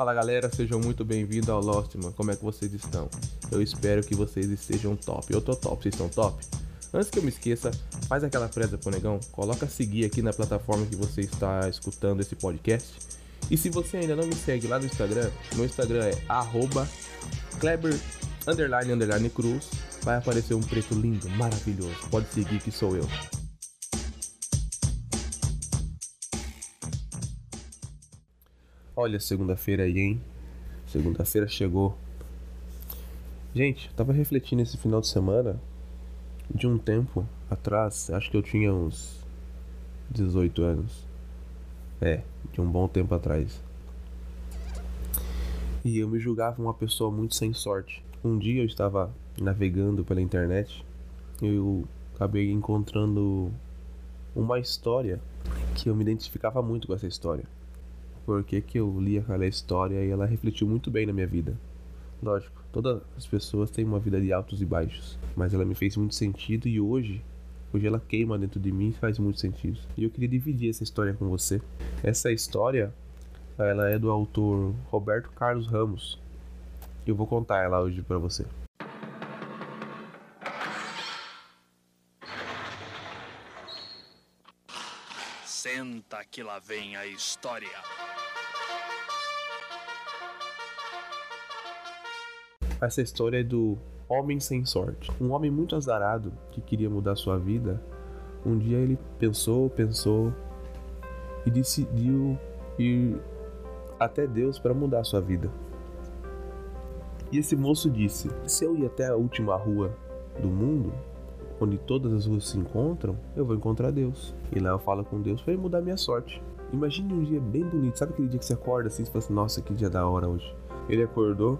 Fala galera, sejam muito bem-vindos ao Lostman. Como é que vocês estão? Eu espero que vocês estejam top. Eu tô top, vocês estão top? Antes que eu me esqueça, faz aquela presa pro negão, coloca seguir aqui na plataforma que você está escutando esse podcast. E se você ainda não me segue lá no Instagram, meu Instagram é arroba Kleber underline underline cruz. Vai aparecer um preto lindo, maravilhoso. Pode seguir que sou eu. Olha, segunda-feira aí, hein? Segunda-feira chegou. Gente, eu tava refletindo esse final de semana de um tempo atrás, acho que eu tinha uns 18 anos. É, de um bom tempo atrás. E eu me julgava uma pessoa muito sem sorte. Um dia eu estava navegando pela internet e eu acabei encontrando uma história que eu me identificava muito com essa história. Porque que eu li aquela história e ela refletiu muito bem na minha vida. Lógico, todas as pessoas têm uma vida de altos e baixos, mas ela me fez muito sentido e hoje, hoje ela queima dentro de mim e faz muito sentido. E eu queria dividir essa história com você. Essa história, ela é do autor Roberto Carlos Ramos. Eu vou contar ela hoje para você. Senta que lá vem a história. Essa história é do Homem Sem Sorte. Um homem muito azarado que queria mudar sua vida. Um dia ele pensou, pensou e decidiu ir até Deus para mudar sua vida. E esse moço disse: Se eu ir até a última rua do mundo, onde todas as ruas se encontram, eu vou encontrar Deus. E lá eu falo com Deus para ele mudar minha sorte. Imagine um dia bem bonito, sabe aquele dia que você acorda assim e fala assim: Nossa, que dia da hora hoje. Ele acordou,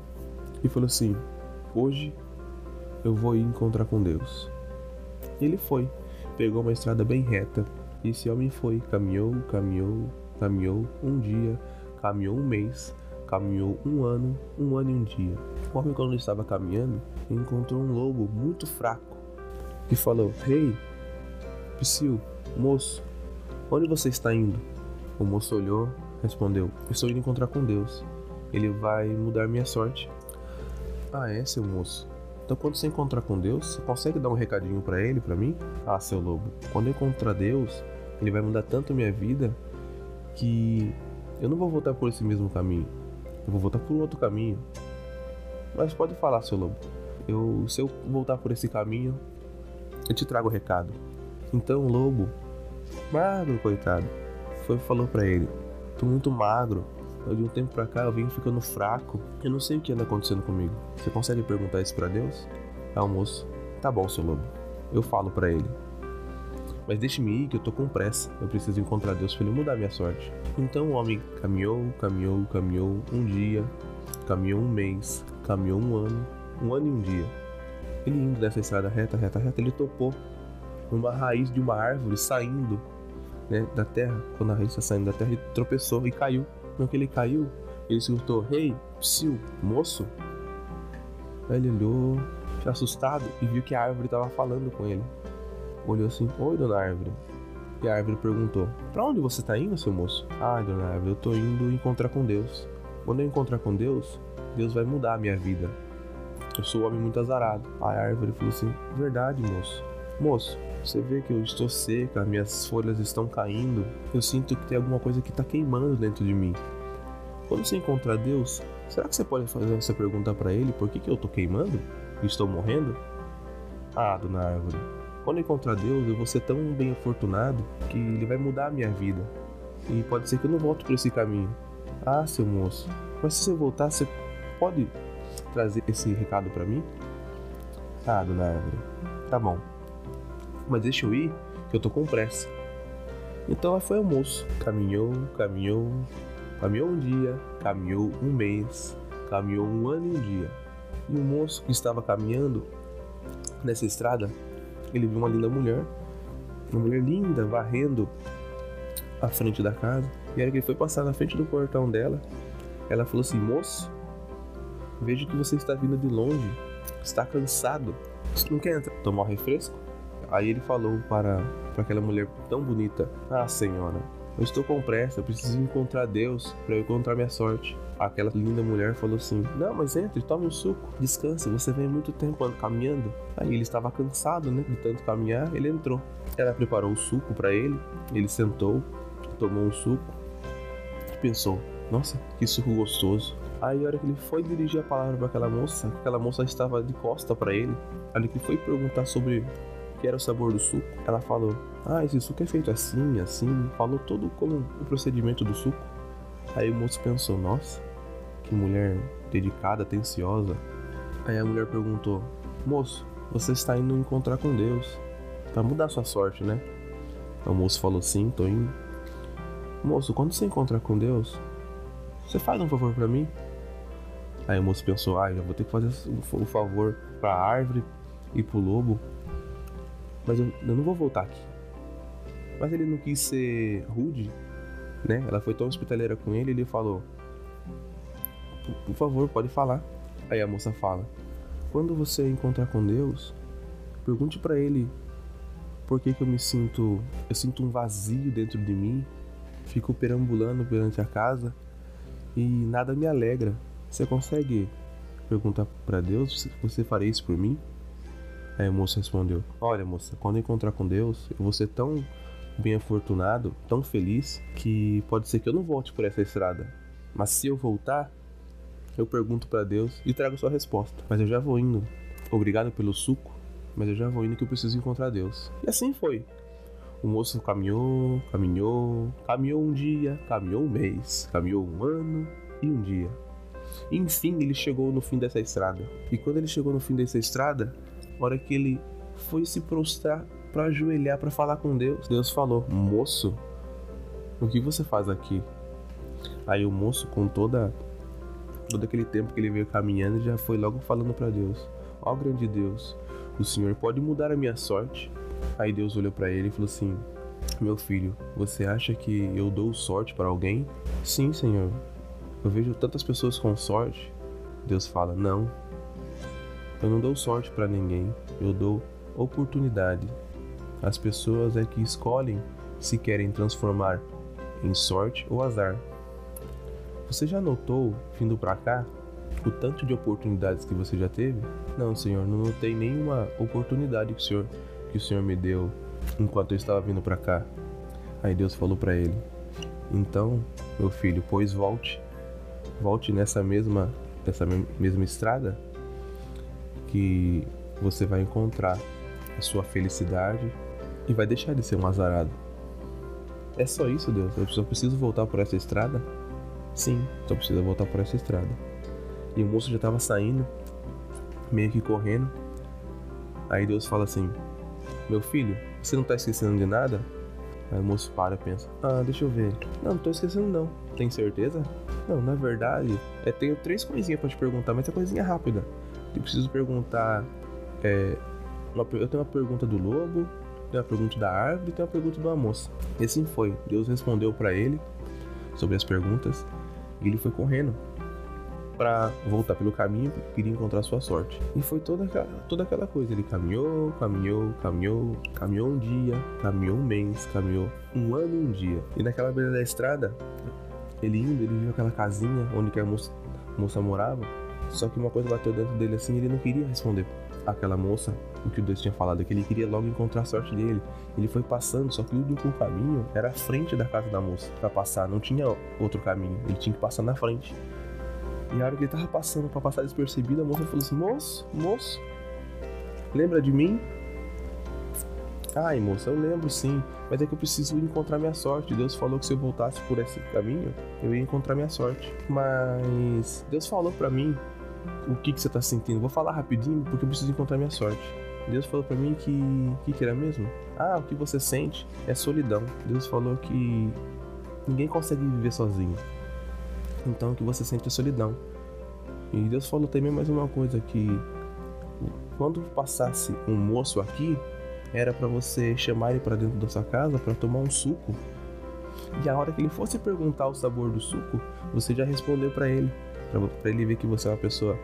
e falou assim: Hoje eu vou ir encontrar com Deus. E ele foi, pegou uma estrada bem reta. E esse homem foi, caminhou, caminhou, caminhou um dia, caminhou um mês, caminhou um ano, um ano e um dia. O homem, quando estava caminhando, encontrou um lobo muito fraco e falou: Rei, hey, Psyu, moço, onde você está indo? O moço olhou, respondeu: Estou indo encontrar com Deus. Ele vai mudar minha sorte. Ah, é, seu moço. Então quando você encontrar com Deus, você consegue dar um recadinho para ele, para mim? Ah, seu lobo. Quando eu encontrar Deus, ele vai mudar tanto minha vida que eu não vou voltar por esse mesmo caminho. Eu vou voltar por outro caminho. Mas pode falar, seu lobo. Eu, se eu voltar por esse caminho, eu te trago o recado. Então o lobo, magro, coitado, foi falou para ele: "Tô muito magro, de um tempo pra cá eu venho ficando fraco. Eu não sei o que anda acontecendo comigo. Você consegue perguntar isso para Deus? É o moço. Tá bom, seu lobo. Eu falo para ele. Mas deixe-me ir que eu tô com pressa. Eu preciso encontrar Deus para ele mudar minha sorte. Então o homem caminhou, caminhou, caminhou um dia, caminhou um mês, caminhou um ano, um ano e um dia. Ele indo dessa estrada reta, reta, reta, ele topou numa raiz de uma árvore saindo né, da terra. Quando a raiz está saindo da terra, ele tropeçou e caiu. No que ele caiu, ele escutou: Rei, hey, psiu, moço. Aí ele olhou, assustado, e viu que a árvore estava falando com ele. Olhou assim: Oi, dona árvore. E a árvore perguntou: Para onde você está indo, seu moço? Ah, dona árvore, eu estou indo encontrar com Deus. Quando eu encontrar com Deus, Deus vai mudar a minha vida. Eu sou um homem muito azarado. A árvore falou assim: Verdade, moço. Moço, você vê que eu estou seca, minhas folhas estão caindo. Eu sinto que tem alguma coisa que está queimando dentro de mim. Quando você encontrar Deus, será que você pode fazer essa pergunta para Ele? Por que, que eu estou queimando? Estou morrendo? Ah, dona Árvore, quando encontrar Deus, eu vou ser tão bem afortunado que Ele vai mudar a minha vida. E pode ser que eu não volte por esse caminho. Ah, seu moço, mas se você voltar, você pode trazer esse recado para mim? Ah, dona Árvore, tá bom mas deixa eu ir, que eu tô com pressa. Então foi o moço. Caminhou, caminhou, caminhou um dia, caminhou um mês, caminhou um ano e um dia. E o moço que estava caminhando nessa estrada, ele viu uma linda mulher, uma mulher linda varrendo a frente da casa. E era que ele foi passar na frente do portão dela, ela falou assim: Moço, vejo que você está vindo de longe, está cansado. Você não quer entrar, tomar um refresco? Aí ele falou para, para aquela mulher tão bonita: Ah, senhora, Eu estou com pressa, eu preciso encontrar Deus para eu encontrar minha sorte. Aquela linda mulher falou assim: Não, mas entre, tome um suco, descanse, você vem muito tempo caminhando. Aí ele estava cansado, né, de tanto caminhar, ele entrou. Ela preparou o suco para ele, ele sentou, tomou um suco e pensou: Nossa, que suco gostoso. Aí, a hora que ele foi dirigir a palavra para aquela moça, aquela moça estava de costa para ele. Aí ele foi perguntar sobre o que era o sabor do suco. Ela falou: Ah, esse suco é feito assim, assim. Falou todo como o procedimento do suco. Aí o moço pensou: Nossa, que mulher dedicada, atenciosa. Aí a mulher perguntou: Moço, você está indo encontrar com Deus para mudar sua sorte, né? O moço falou: Sim, tô indo. Moço, quando você encontrar com Deus, você faz um favor para mim? Aí o moço pensou, ah, eu vou ter que fazer um favor pra árvore e pro lobo. Mas eu, eu não vou voltar aqui. Mas ele não quis ser rude, né? Ela foi tão hospitaleira com ele, ele falou: por favor, pode falar. Aí a moça fala: Quando você encontrar com Deus, pergunte para ele por que, que eu me sinto. Eu sinto um vazio dentro de mim, fico perambulando perante a casa e nada me alegra. Você consegue perguntar para Deus você faria isso por mim? Aí a moça respondeu: Olha, moça, quando eu encontrar com Deus, eu vou ser tão bem afortunado, tão feliz, que pode ser que eu não volte por essa estrada. Mas se eu voltar, eu pergunto para Deus e trago sua resposta. Mas eu já vou indo. Obrigado pelo suco, mas eu já vou indo que eu preciso encontrar Deus. E assim foi. O moço caminhou, caminhou, caminhou um dia, caminhou um mês, caminhou um ano. Enfim, ele chegou no fim dessa estrada. E quando ele chegou no fim dessa estrada, a hora que ele foi se prostrar para ajoelhar para falar com Deus, Deus falou: "Moço, o que você faz aqui?" Aí o moço com toda todo aquele tempo que ele veio caminhando já foi logo falando para Deus: "Ó oh, grande Deus, o Senhor pode mudar a minha sorte?" Aí Deus olhou para ele e falou assim: "Meu filho, você acha que eu dou sorte para alguém?" "Sim, Senhor. Eu vejo tantas pessoas com sorte. Deus fala: Não, eu não dou sorte para ninguém, eu dou oportunidade. As pessoas é que escolhem se querem transformar em sorte ou azar. Você já notou, vindo para cá, o tanto de oportunidades que você já teve? Não, Senhor, não notei nenhuma oportunidade que o Senhor, que o Senhor me deu enquanto eu estava vindo para cá. Aí Deus falou para ele: Então, meu filho, pois volte volte nessa mesma, nessa mesma estrada que você vai encontrar a sua felicidade e vai deixar de ser um azarado. É só isso, Deus. Eu só preciso voltar por essa estrada? Sim, só preciso voltar por essa estrada. E o moço já estava saindo, meio que correndo. Aí Deus fala assim: Meu filho, você não está esquecendo de nada? Aí o moço para e pensa: Ah, deixa eu ver. Não, não tô esquecendo não. Tem certeza? Não, na verdade, é, tenho três coisinhas para te perguntar, mas é coisinha rápida. Eu preciso perguntar. É, uma, eu tenho uma pergunta do lobo, tenho uma pergunta da árvore e tenho uma pergunta de uma moça. E assim foi. Deus respondeu para ele sobre as perguntas e ele foi correndo para voltar pelo caminho porque queria encontrar sua sorte. E foi toda aquela, toda aquela coisa. Ele caminhou, caminhou, caminhou, caminhou um dia, caminhou um mês, caminhou um ano e um dia. E naquela beira da estrada, ele indo, ele viu aquela casinha onde a moça, moça morava. Só que uma coisa bateu dentro dele assim, ele não queria responder aquela moça o que o Deus tinha falado, que ele queria logo encontrar a sorte dele. Ele foi passando, só que o único caminho era a frente da casa da moça para passar, não tinha outro caminho, ele tinha que passar na frente. E a hora que ele tava passando para passar despercebido, a moça falou assim: Moço, moço, lembra de mim? Ai, moça, eu lembro sim, mas é que eu preciso encontrar minha sorte. Deus falou que se eu voltasse por esse caminho, eu ia encontrar minha sorte. Mas Deus falou para mim o que, que você tá sentindo. Vou falar rapidinho porque eu preciso encontrar minha sorte. Deus falou para mim que. Que, que era mesmo? Ah, o que você sente é solidão. Deus falou que ninguém consegue viver sozinho. Então que você sente é solidão. E Deus falou também mais uma coisa que quando passasse um moço aqui, era para você chamar ele para dentro da sua casa para tomar um suco. E a hora que ele fosse perguntar o sabor do suco, você já respondeu para ele, para ele ver que você é uma pessoa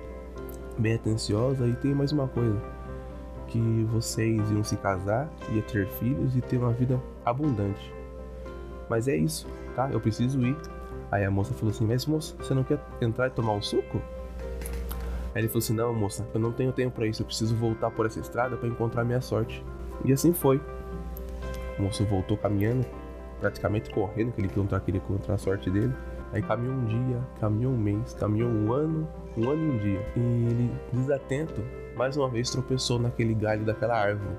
bem atenciosa e tem mais uma coisa, que vocês iam se casar, ia ter filhos e ter uma vida abundante. Mas é isso, tá? Eu preciso ir. Aí a moça falou assim: Mas moça, você não quer entrar e tomar um suco? Aí ele falou assim: Não, moça, eu não tenho tempo para isso. Eu preciso voltar por essa estrada para encontrar minha sorte. E assim foi. O moço voltou caminhando, praticamente correndo, que ele queria encontrar a sorte dele. Aí caminhou um dia, caminhou um mês, caminhou um ano, um ano e um dia. E ele, desatento, mais uma vez tropeçou naquele galho daquela árvore.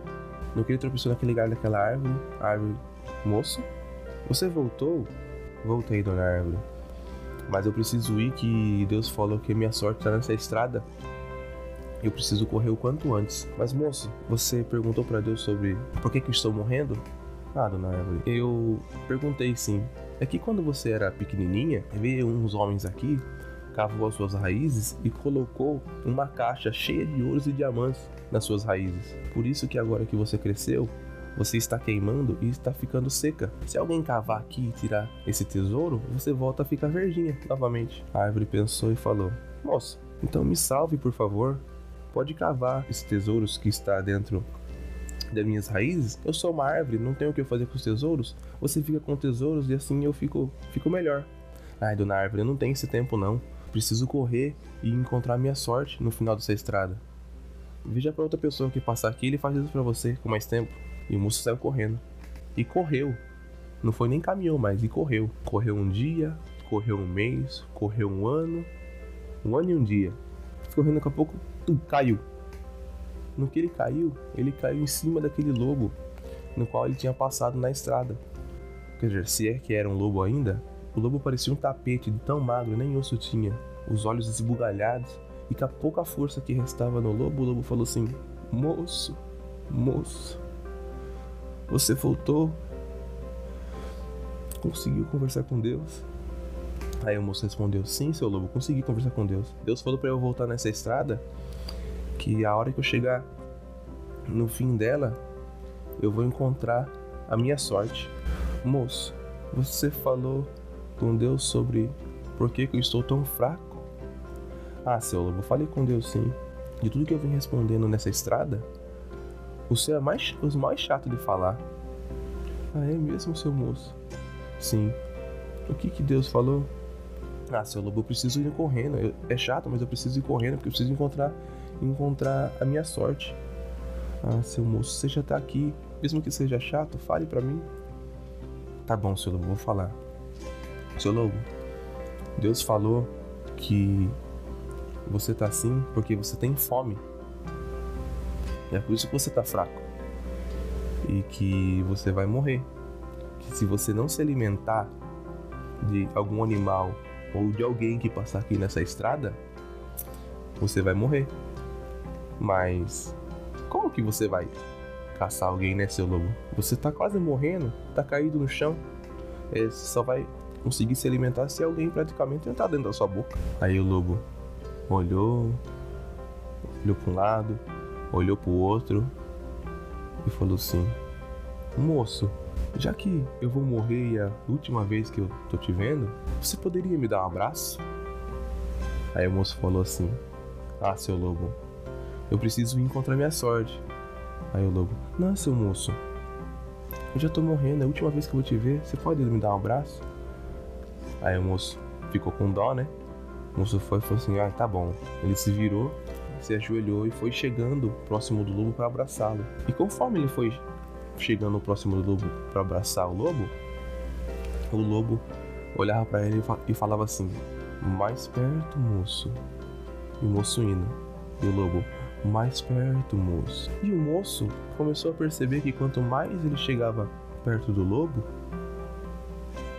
No que ele tropeçou naquele galho daquela árvore, a árvore, moço, você voltou? Voltei, dona árvore. Mas eu preciso ir que Deus falou que minha sorte está nessa estrada. Eu preciso correr o quanto antes. Mas moço, você perguntou para Deus sobre por que, que estou morrendo? Ah, dona árvore. Eu perguntei sim. É que quando você era pequenininha, veio uns homens aqui, cavou as suas raízes e colocou uma caixa cheia de ouros e diamantes nas suas raízes. Por isso que agora que você cresceu, você está queimando e está ficando seca. Se alguém cavar aqui e tirar esse tesouro, você volta a ficar verdinha novamente. A árvore pensou e falou: Moça, então me salve, por favor. Pode cavar esses tesouros que está dentro das minhas raízes. Eu sou uma árvore, não tenho o que fazer com os tesouros. Você fica com tesouros e assim eu fico, fico melhor. Ai, dona árvore, eu não tenho esse tempo não. Preciso correr e encontrar minha sorte no final dessa estrada. Veja para outra pessoa que passar aqui, ele faz isso para você com mais tempo. E o moço saiu correndo. E correu. Não foi nem caminhou mais, e correu. Correu um dia, correu um mês, correu um ano. Um ano e um dia. Correndo daqui a pouco, tum, caiu. No que ele caiu, ele caiu em cima daquele lobo no qual ele tinha passado na estrada. Quer dizer, se é que era um lobo ainda, o lobo parecia um tapete de tão magro, nem osso tinha, os olhos esbugalhados, e com a pouca força que restava no lobo, o lobo falou assim: Moço, moço, você voltou? Conseguiu conversar com Deus? Aí o moço respondeu: Sim, seu lobo, consegui conversar com Deus. Deus falou para eu voltar nessa estrada que a hora que eu chegar no fim dela, eu vou encontrar a minha sorte. Moço, você falou com Deus sobre por que, que eu estou tão fraco? Ah, seu lobo, falei com Deus sim. De tudo que eu vim respondendo nessa estrada, você é mais, os mais chato de falar. Ah, é mesmo, seu moço? Sim. O que que Deus falou? Ah, seu lobo, eu preciso ir correndo. Eu, é chato, mas eu preciso ir correndo porque eu preciso encontrar, encontrar a minha sorte. Ah, seu moço, você já tá aqui. Mesmo que seja chato, fale para mim. Tá bom, seu lobo, vou falar. Seu lobo, Deus falou que você tá assim porque você tem fome. É por isso que você tá fraco. E que você vai morrer. Que se você não se alimentar de algum animal ou de alguém que passar aqui nessa estrada, você vai morrer. Mas como que você vai caçar alguém, né, seu lobo? Você tá quase morrendo, tá caído no chão. É, você só vai conseguir se alimentar se alguém praticamente entrar dentro da sua boca. Aí o lobo olhou, olhou para um lado, olhou pro outro e falou assim: Moço, já que eu vou morrer e é a última vez que eu tô te vendo, você poderia me dar um abraço? Aí o moço falou assim: Ah, seu lobo, eu preciso encontrar minha sorte. Aí o lobo: Não, seu moço, eu já tô morrendo, é a última vez que eu vou te ver, você pode me dar um abraço? Aí o moço ficou com dó, né? O moço foi e falou assim: Ah, tá bom. Ele se virou se ajoelhou e foi chegando próximo do lobo para abraçá-lo. E conforme ele foi chegando próximo do lobo para abraçar o lobo, o lobo olhava para ele e falava assim: Mais perto, moço. E o moço indo. E o lobo: Mais perto, moço. E o moço começou a perceber que quanto mais ele chegava perto do lobo,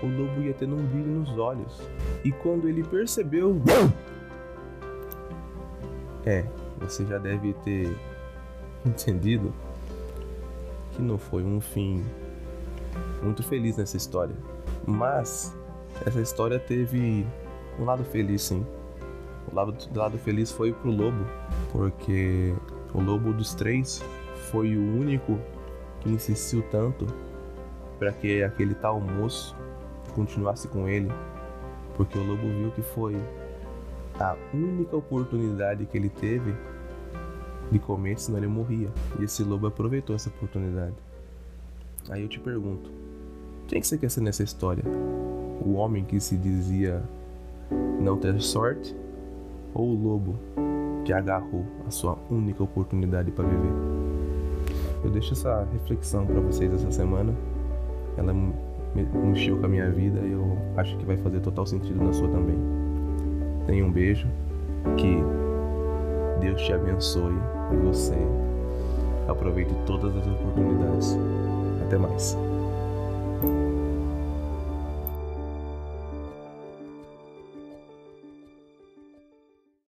o lobo ia tendo um brilho nos olhos. E quando ele percebeu é, você já deve ter entendido que não foi um fim muito feliz nessa história. Mas essa história teve um lado feliz, sim. O lado, o lado feliz foi pro lobo, porque o lobo dos três foi o único que insistiu tanto para que aquele tal moço continuasse com ele, porque o lobo viu que foi a única oportunidade que ele teve de comer, senão ele morria. E esse lobo aproveitou essa oportunidade. Aí eu te pergunto: Quem que você quer ser nessa história? O homem que se dizia não ter sorte ou o lobo que agarrou a sua única oportunidade para viver? Eu deixo essa reflexão para vocês essa semana. Ela mexeu com a minha vida e eu acho que vai fazer total sentido na sua também. Tenha um beijo, que Deus te abençoe e você aproveite todas as oportunidades. Até mais.